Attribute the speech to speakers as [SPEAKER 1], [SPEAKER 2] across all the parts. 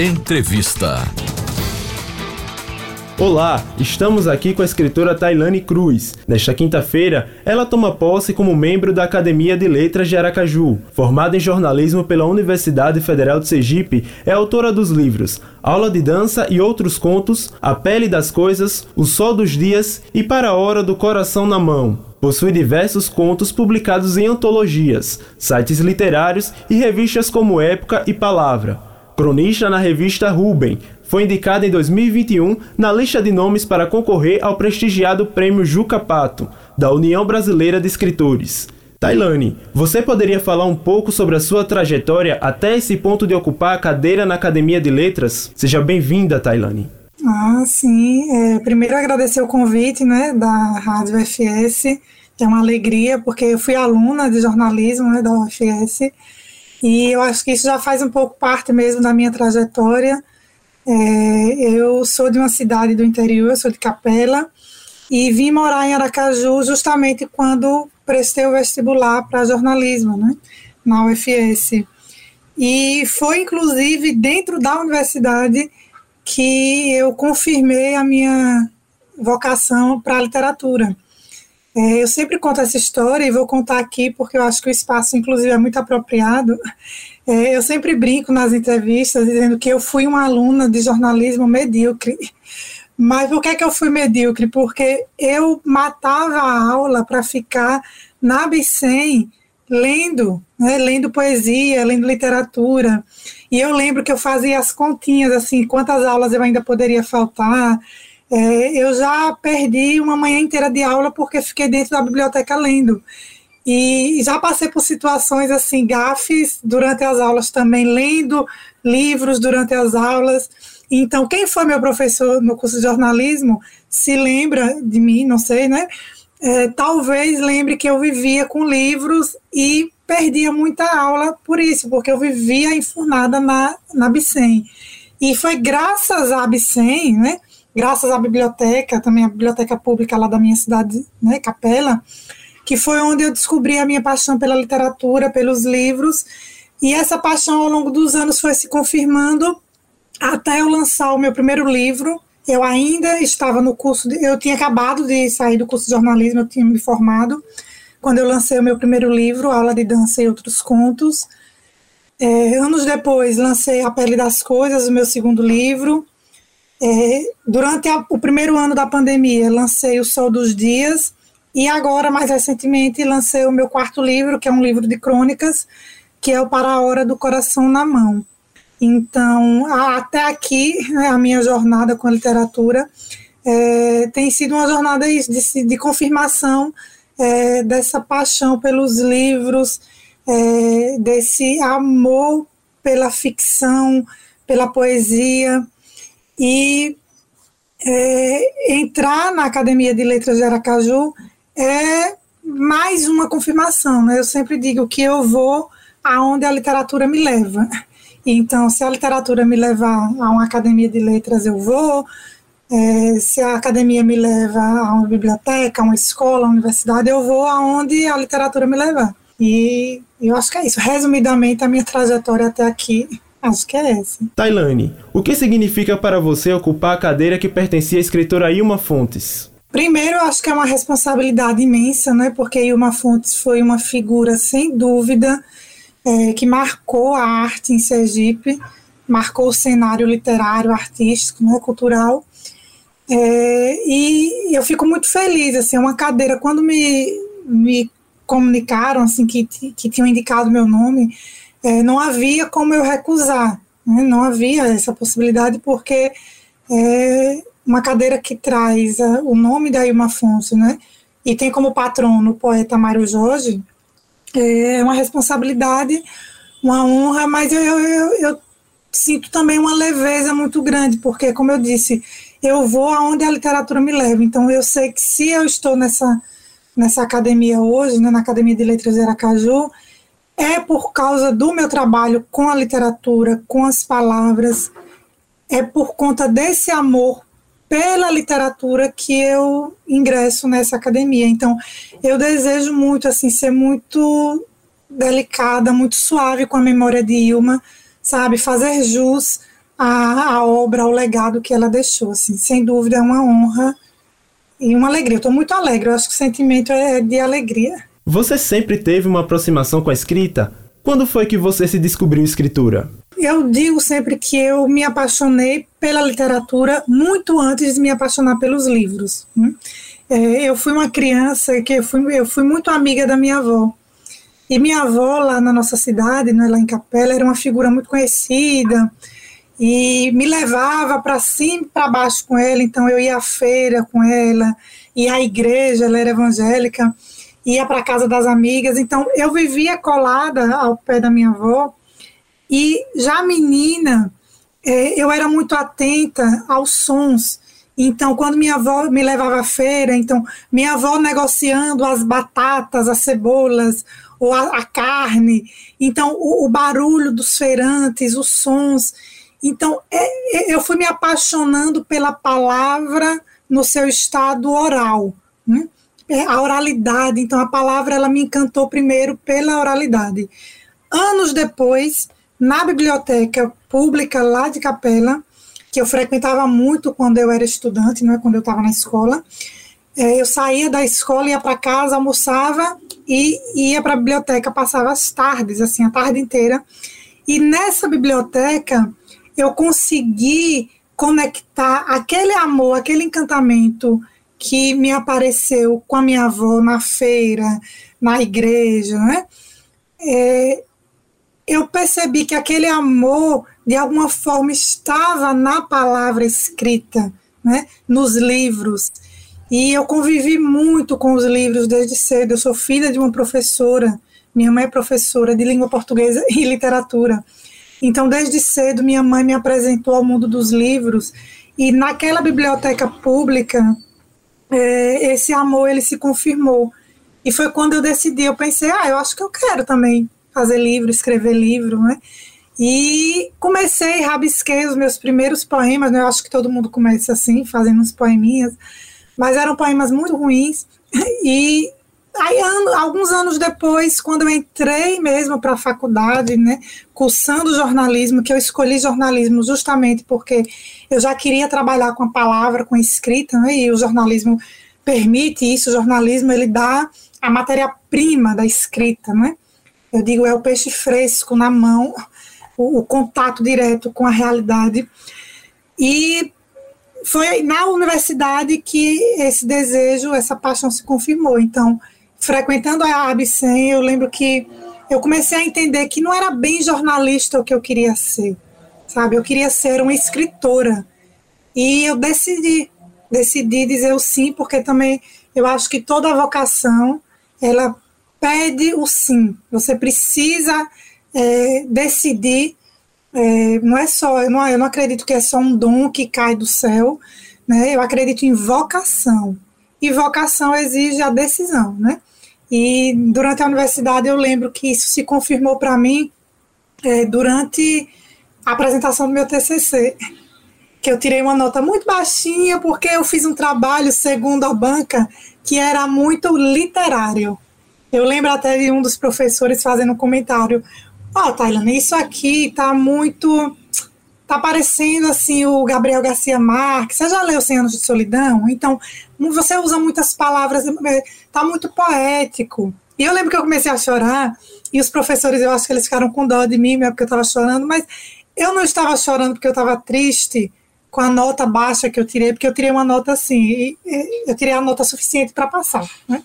[SPEAKER 1] Entrevista.
[SPEAKER 2] Olá, estamos aqui com a escritora Tailane Cruz. Nesta quinta-feira, ela toma posse como membro da Academia de Letras de Aracaju. Formada em jornalismo pela Universidade Federal de Sergipe, é autora dos livros Aula de Dança e Outros Contos, A Pele das Coisas, O Sol dos Dias e Para a Hora do Coração na Mão. Possui diversos contos publicados em antologias, sites literários e revistas como Época e Palavra. Cronista na revista Rubem, foi indicada em 2021 na lista de nomes para concorrer ao prestigiado Prêmio Juca Pato, da União Brasileira de Escritores. Tailane, você poderia falar um pouco sobre a sua trajetória até esse ponto de ocupar a cadeira na Academia de Letras? Seja bem-vinda, Tailane.
[SPEAKER 3] Ah, sim. É, primeiro agradecer o convite né, da Rádio UFS, que é uma alegria, porque eu fui aluna de jornalismo né, da UFS, e eu acho que isso já faz um pouco parte mesmo da minha trajetória. É, eu sou de uma cidade do interior, sou de Capela, e vim morar em Aracaju justamente quando prestei o vestibular para jornalismo, né, na UFS. E foi inclusive dentro da universidade que eu confirmei a minha vocação para a literatura. É, eu sempre conto essa história e vou contar aqui porque eu acho que o espaço, inclusive, é muito apropriado. É, eu sempre brinco nas entrevistas dizendo que eu fui uma aluna de jornalismo medíocre. Mas por que, que eu fui medíocre? Porque eu matava a aula para ficar na Bicem lendo, né, lendo poesia, lendo literatura. E eu lembro que eu fazia as continhas, assim, quantas aulas eu ainda poderia faltar. É, eu já perdi uma manhã inteira de aula porque fiquei dentro da biblioteca lendo. E já passei por situações assim, gafes durante as aulas também, lendo livros durante as aulas. Então, quem foi meu professor no curso de jornalismo se lembra de mim, não sei, né? É, talvez lembre que eu vivia com livros e perdia muita aula por isso, porque eu vivia enfurnada na, na Bicem. E foi graças à Bicem, né? Graças à biblioteca, também a biblioteca pública lá da minha cidade, né, Capela, que foi onde eu descobri a minha paixão pela literatura, pelos livros, e essa paixão ao longo dos anos foi se confirmando até eu lançar o meu primeiro livro. Eu ainda estava no curso, de, eu tinha acabado de sair do curso de jornalismo, eu tinha me formado, quando eu lancei o meu primeiro livro, Aula de Dança e Outros Contos. É, anos depois, lancei A Pele das Coisas, o meu segundo livro. É, durante a, o primeiro ano da pandemia, lancei O Sol dos Dias, e agora, mais recentemente, lancei o meu quarto livro, que é um livro de crônicas, que é o Para a Hora do Coração na Mão. Então, até aqui, né, a minha jornada com a literatura é, tem sido uma jornada de, de confirmação é, dessa paixão pelos livros, é, desse amor pela ficção, pela poesia. E é, entrar na Academia de Letras de Aracaju é mais uma confirmação, né? Eu sempre digo que eu vou aonde a literatura me leva. Então, se a literatura me levar a uma academia de letras, eu vou. É, se a academia me leva a uma biblioteca, uma escola, uma universidade, eu vou aonde a literatura me levar. E eu acho que é isso. Resumidamente, a minha trajetória até aqui, acho que é essa.
[SPEAKER 2] Tailane, o que significa para você ocupar a cadeira que pertencia à escritora Ilma Fontes?
[SPEAKER 3] Primeiro, acho que é uma responsabilidade imensa, né? Porque Ilma Fontes foi uma figura, sem dúvida, é, que marcou a arte em Sergipe, marcou o cenário literário, artístico, né, cultural. É, e eu fico muito feliz, assim, uma cadeira, quando me, me comunicaram, assim, que, que tinham indicado meu nome, é, não havia como eu recusar, né, não havia essa possibilidade, porque é, uma cadeira que traz uh, o nome da Ilma Afonso, né? E tem como patrono o poeta Mário Jorge, é uma responsabilidade, uma honra, mas eu, eu, eu, eu sinto também uma leveza muito grande, porque, como eu disse, eu vou aonde a literatura me leva. Então, eu sei que se eu estou nessa, nessa academia hoje, né, na Academia de Letras de Aracaju, é por causa do meu trabalho com a literatura, com as palavras, é por conta desse amor pela literatura que eu ingresso nessa academia. Então, eu desejo muito assim ser muito delicada, muito suave com a memória de Ilma, sabe, fazer jus a, a obra, o legado que ela deixou. Assim, sem dúvida é uma honra e uma alegria. Eu estou muito alegre, eu acho que o sentimento é de alegria.
[SPEAKER 2] Você sempre teve uma aproximação com a escrita? Quando foi que você se descobriu escritura?
[SPEAKER 3] Eu digo sempre que eu me apaixonei pela literatura muito antes de me apaixonar pelos livros. Né? É, eu fui uma criança que eu fui, eu fui muito amiga da minha avó. E minha avó, lá na nossa cidade, né, lá em Capela, era uma figura muito conhecida e me levava para cima e para baixo com ela. Então eu ia à feira com ela, ia à igreja, ela era evangélica, ia para casa das amigas. Então eu vivia colada ao pé da minha avó. E já menina, é, eu era muito atenta aos sons. Então, quando minha avó me levava à feira, então minha avó negociando as batatas, as cebolas, ou a, a carne, então o, o barulho dos feirantes, os sons. Então, é, é, eu fui me apaixonando pela palavra no seu estado oral, né? É, a oralidade. Então, a palavra ela me encantou primeiro pela oralidade. Anos depois, na biblioteca pública lá de Capela, que eu frequentava muito quando eu era estudante, não é quando eu estava na escola, é, eu saía da escola, ia para casa, almoçava e ia para a biblioteca, passava as tardes, assim, a tarde inteira. E nessa biblioteca eu consegui conectar aquele amor, aquele encantamento que me apareceu com a minha avó na feira, na igreja, né? É, eu percebi que aquele amor, de alguma forma, estava na palavra escrita, né? nos livros. E eu convivi muito com os livros desde cedo. Eu sou filha de uma professora, minha mãe é professora de língua portuguesa e literatura. Então, desde cedo, minha mãe me apresentou ao mundo dos livros e naquela biblioteca pública, é, esse amor ele se confirmou. E foi quando eu decidi, eu pensei, ah, eu acho que eu quero também fazer livro, escrever livro, né? E comecei, rabisquei os meus primeiros poemas, né? Eu acho que todo mundo começa assim, fazendo uns poeminhas, mas eram poemas muito ruins. E Aí, ano, alguns anos depois, quando eu entrei mesmo para a faculdade, né, cursando jornalismo, que eu escolhi jornalismo justamente porque eu já queria trabalhar com a palavra, com a escrita, né, e o jornalismo permite isso, o jornalismo ele dá a matéria-prima da escrita, né? Eu digo, é o peixe fresco na mão, o, o contato direto com a realidade. E foi na universidade que esse desejo, essa paixão se confirmou. Então, frequentando a Absen, eu lembro que eu comecei a entender que não era bem jornalista o que eu queria ser, sabe? Eu queria ser uma escritora. E eu decidi, decidi dizer o sim, porque também eu acho que toda vocação, ela pede o sim. Você precisa é, decidir, é, não é só, eu não, eu não acredito que é só um dom que cai do céu, né? Eu acredito em vocação. E vocação exige a decisão, né? E durante a universidade eu lembro que isso se confirmou para mim é, durante a apresentação do meu TCC, que eu tirei uma nota muito baixinha porque eu fiz um trabalho, segundo a banca, que era muito literário. Eu lembro até de um dos professores fazendo um comentário: Ó, oh, isso aqui tá muito. Tá parecendo assim o Gabriel Garcia Marques. Você já leu Cem Anos de Solidão? Então, você usa muitas palavras, é, tá muito poético. E eu lembro que eu comecei a chorar, e os professores, eu acho que eles ficaram com dó de mim, mesmo porque eu estava chorando, mas eu não estava chorando porque eu estava triste com a nota baixa que eu tirei, porque eu tirei uma nota assim, e, eu tirei a nota suficiente para passar, né,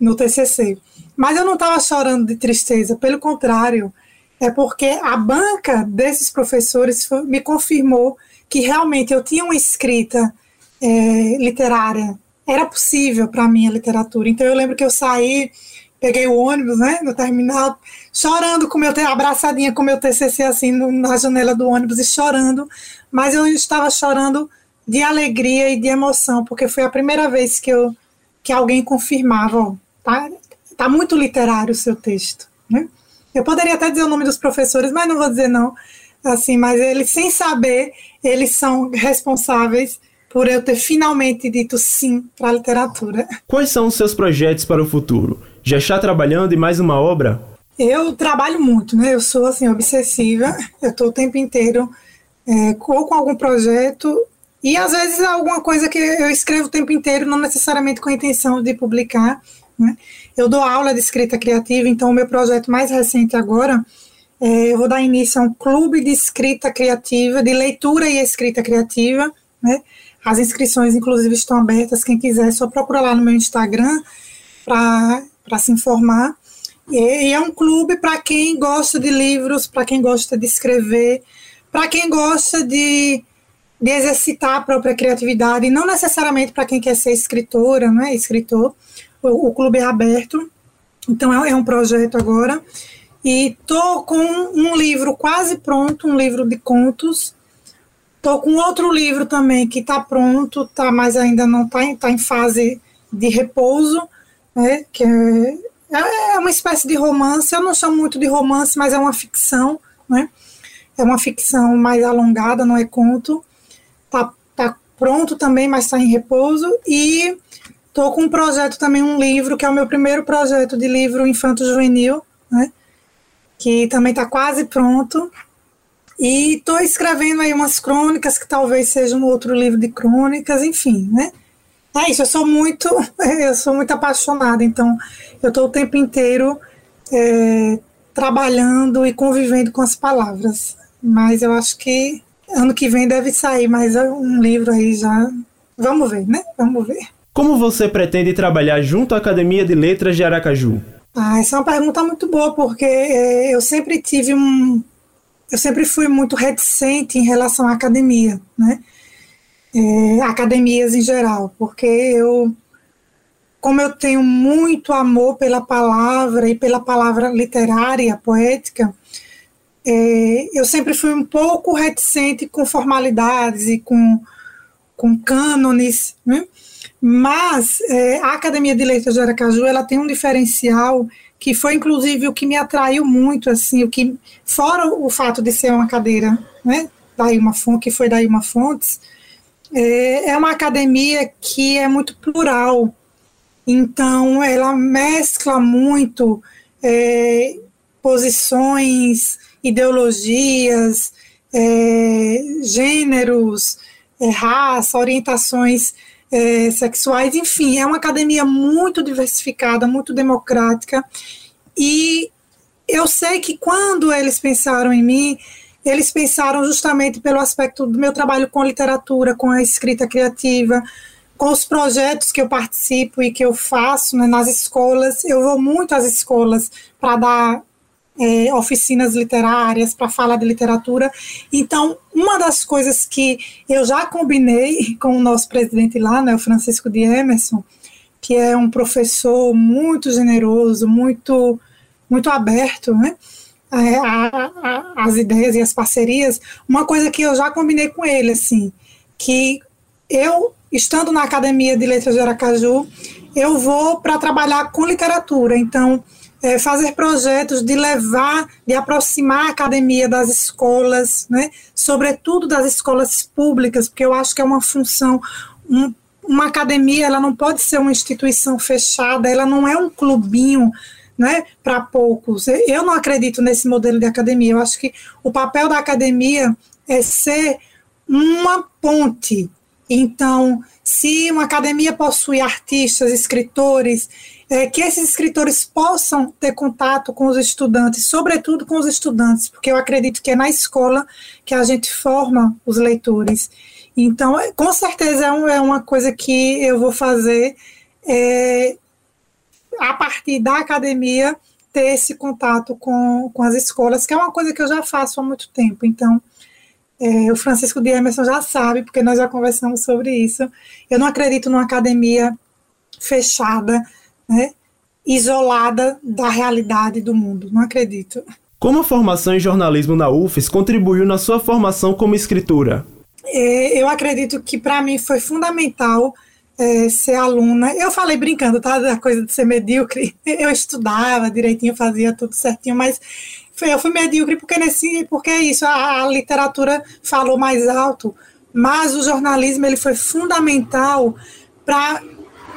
[SPEAKER 3] no TCC. Mas eu não estava chorando de tristeza, pelo contrário, é porque a banca desses professores me confirmou que realmente eu tinha uma escrita é, literária era possível para mim a literatura. Então eu lembro que eu saí, peguei o ônibus, né, no terminal, chorando com meu abraçadinha com meu TCC assim na janela do ônibus e chorando, mas eu estava chorando de alegria e de emoção, porque foi a primeira vez que eu que alguém confirmava, ó, tá, tá muito literário o seu texto, né? Eu poderia até dizer o nome dos professores, mas não vou dizer não, assim, mas eles sem saber, eles são responsáveis por eu ter finalmente dito sim para a literatura.
[SPEAKER 2] Quais são os seus projetos para o futuro? Já está trabalhando em mais uma obra?
[SPEAKER 3] Eu trabalho muito, né? Eu sou assim obsessiva. Eu estou o tempo inteiro é, ou com algum projeto, e às vezes alguma coisa que eu escrevo o tempo inteiro, não necessariamente com a intenção de publicar. Né? Eu dou aula de escrita criativa, então o meu projeto mais recente agora, é, eu vou dar início a um clube de escrita criativa, de leitura e escrita criativa. Né? As inscrições, inclusive, estão abertas. Quem quiser, é só procura lá no meu Instagram para se informar. E é um clube para quem gosta de livros, para quem gosta de escrever, para quem gosta de, de exercitar a própria criatividade, não necessariamente para quem quer ser escritora, não é escritor. O, clube é aberto, então é, é um projeto agora. E tô com um livro quase pronto, um livro de contos. Tô com outro livro também que está pronto, tá, mas ainda não está em, tá em fase de repouso, né? Que é é, é uma espécie de romance, eu não chamo muito de romance, mas é uma ficção, né? É uma ficção mais alongada, não é conto. Tá, tá pronto também, mas está em repouso. E estou com um projeto também, um livro, que é o meu primeiro projeto de livro infanto-juvenil, né? Que também está quase pronto. E estou escrevendo aí umas crônicas, que talvez seja um outro livro de crônicas, enfim, né? É isso, eu sou muito, eu sou muito apaixonada, então eu estou o tempo inteiro é, trabalhando e convivendo com as palavras. Mas eu acho que ano que vem deve sair mais um livro aí já. Vamos ver, né? Vamos ver.
[SPEAKER 2] Como você pretende trabalhar junto à Academia de Letras de Aracaju?
[SPEAKER 3] Ah, essa é uma pergunta muito boa, porque é, eu sempre tive um. Eu sempre fui muito reticente em relação à academia, né? É, academias em geral, porque eu como eu tenho muito amor pela palavra e pela palavra literária, poética, é, eu sempre fui um pouco reticente com formalidades e com, com cânones, né? Mas é, a Academia de Letras de Aracaju ela tem um diferencial que foi inclusive o que me atraiu muito, assim, o que fora o fato de ser uma cadeira, né, da Ilma Fontes, que foi da Ilma Fontes, é, é uma academia que é muito plural, então, ela mescla muito é, posições, ideologias, é, gêneros, é, raça, orientações é, sexuais, enfim, é uma academia muito diversificada, muito democrática. E eu sei que quando eles pensaram em mim, eles pensaram justamente pelo aspecto do meu trabalho com literatura, com a escrita criativa, com os projetos que eu participo e que eu faço né, nas escolas, eu vou muito às escolas para dar é, oficinas literárias, para falar de literatura. Então, uma das coisas que eu já combinei com o nosso presidente lá, né, o Francisco de Emerson, que é um professor muito generoso, muito, muito aberto, né? As ideias e as parcerias, uma coisa que eu já combinei com ele, assim, que eu estando na Academia de Letras de Aracaju, eu vou para trabalhar com literatura. Então, é, fazer projetos de levar, de aproximar a academia das escolas, né, sobretudo das escolas públicas, porque eu acho que é uma função. Um, uma academia ela não pode ser uma instituição fechada, ela não é um clubinho né, para poucos. Eu não acredito nesse modelo de academia. Eu acho que o papel da academia é ser uma ponte então, se uma academia possui artistas, escritores, é, que esses escritores possam ter contato com os estudantes, sobretudo com os estudantes, porque eu acredito que é na escola que a gente forma os leitores. Então, é, com certeza é, é uma coisa que eu vou fazer é, a partir da academia ter esse contato com, com as escolas, que é uma coisa que eu já faço há muito tempo. Então, é, o Francisco de Emerson já sabe, porque nós já conversamos sobre isso. Eu não acredito numa academia fechada, né, isolada da realidade do mundo. Não acredito.
[SPEAKER 2] Como a formação em jornalismo na UFES contribuiu na sua formação como escritora?
[SPEAKER 3] É, eu acredito que para mim foi fundamental é, ser aluna. Eu falei brincando, tá? Da coisa de ser medíocre. Eu estudava direitinho, fazia tudo certinho, mas eu fui medíocre porque nesse porque é isso a, a, literatura falou mais alto mas o jornalismo ele foi fundamental para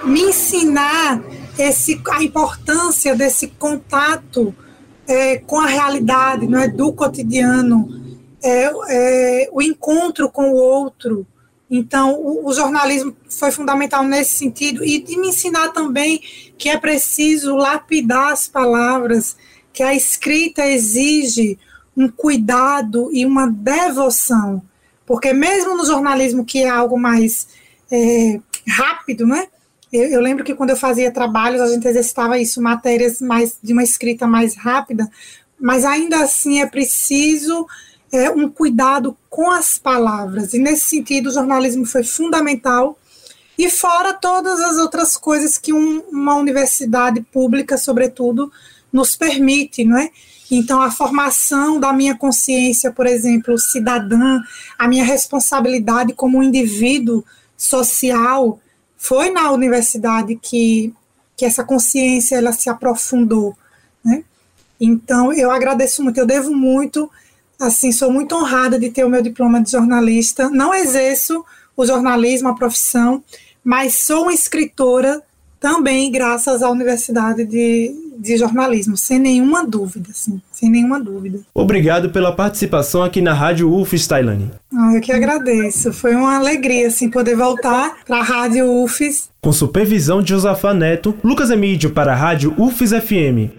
[SPEAKER 3] me ensinar esse a importância desse contato é, com a realidade não é do cotidiano é, é, o encontro com o outro. Então, o, o, jornalismo foi fundamental nesse sentido e de me ensinar também que é preciso lapidar as palavras, que a escrita exige um cuidado e uma devoção, porque mesmo no jornalismo que é algo mais é, rápido, né? Eu, eu, lembro que quando eu fazia trabalhos a gente exercitava isso, matérias mais de uma escrita mais rápida, mas ainda assim é preciso é, um cuidado com as palavras. E nesse sentido, o jornalismo foi fundamental. E fora todas as outras coisas que um, uma universidade pública, sobretudo, nos permite, não é? Então, a formação da minha consciência, por exemplo, cidadã, a minha responsabilidade como um indivíduo social, foi na universidade que, que essa consciência ela se aprofundou. Né? Então, eu agradeço muito, eu devo muito, assim, sou muito honrada de ter o meu diploma de jornalista. Não exerço o jornalismo, a profissão, mas sou uma escritora também graças à Universidade de, de Jornalismo, sem nenhuma dúvida, sim, sem nenhuma dúvida.
[SPEAKER 2] Obrigado pela participação aqui na Rádio UFES, Tailane.
[SPEAKER 3] Ah, eu que agradeço, foi uma alegria, assim, poder voltar para a Rádio UFES.
[SPEAKER 2] Com supervisão de Josafá Neto, Lucas Emídio para a Rádio UFES FM.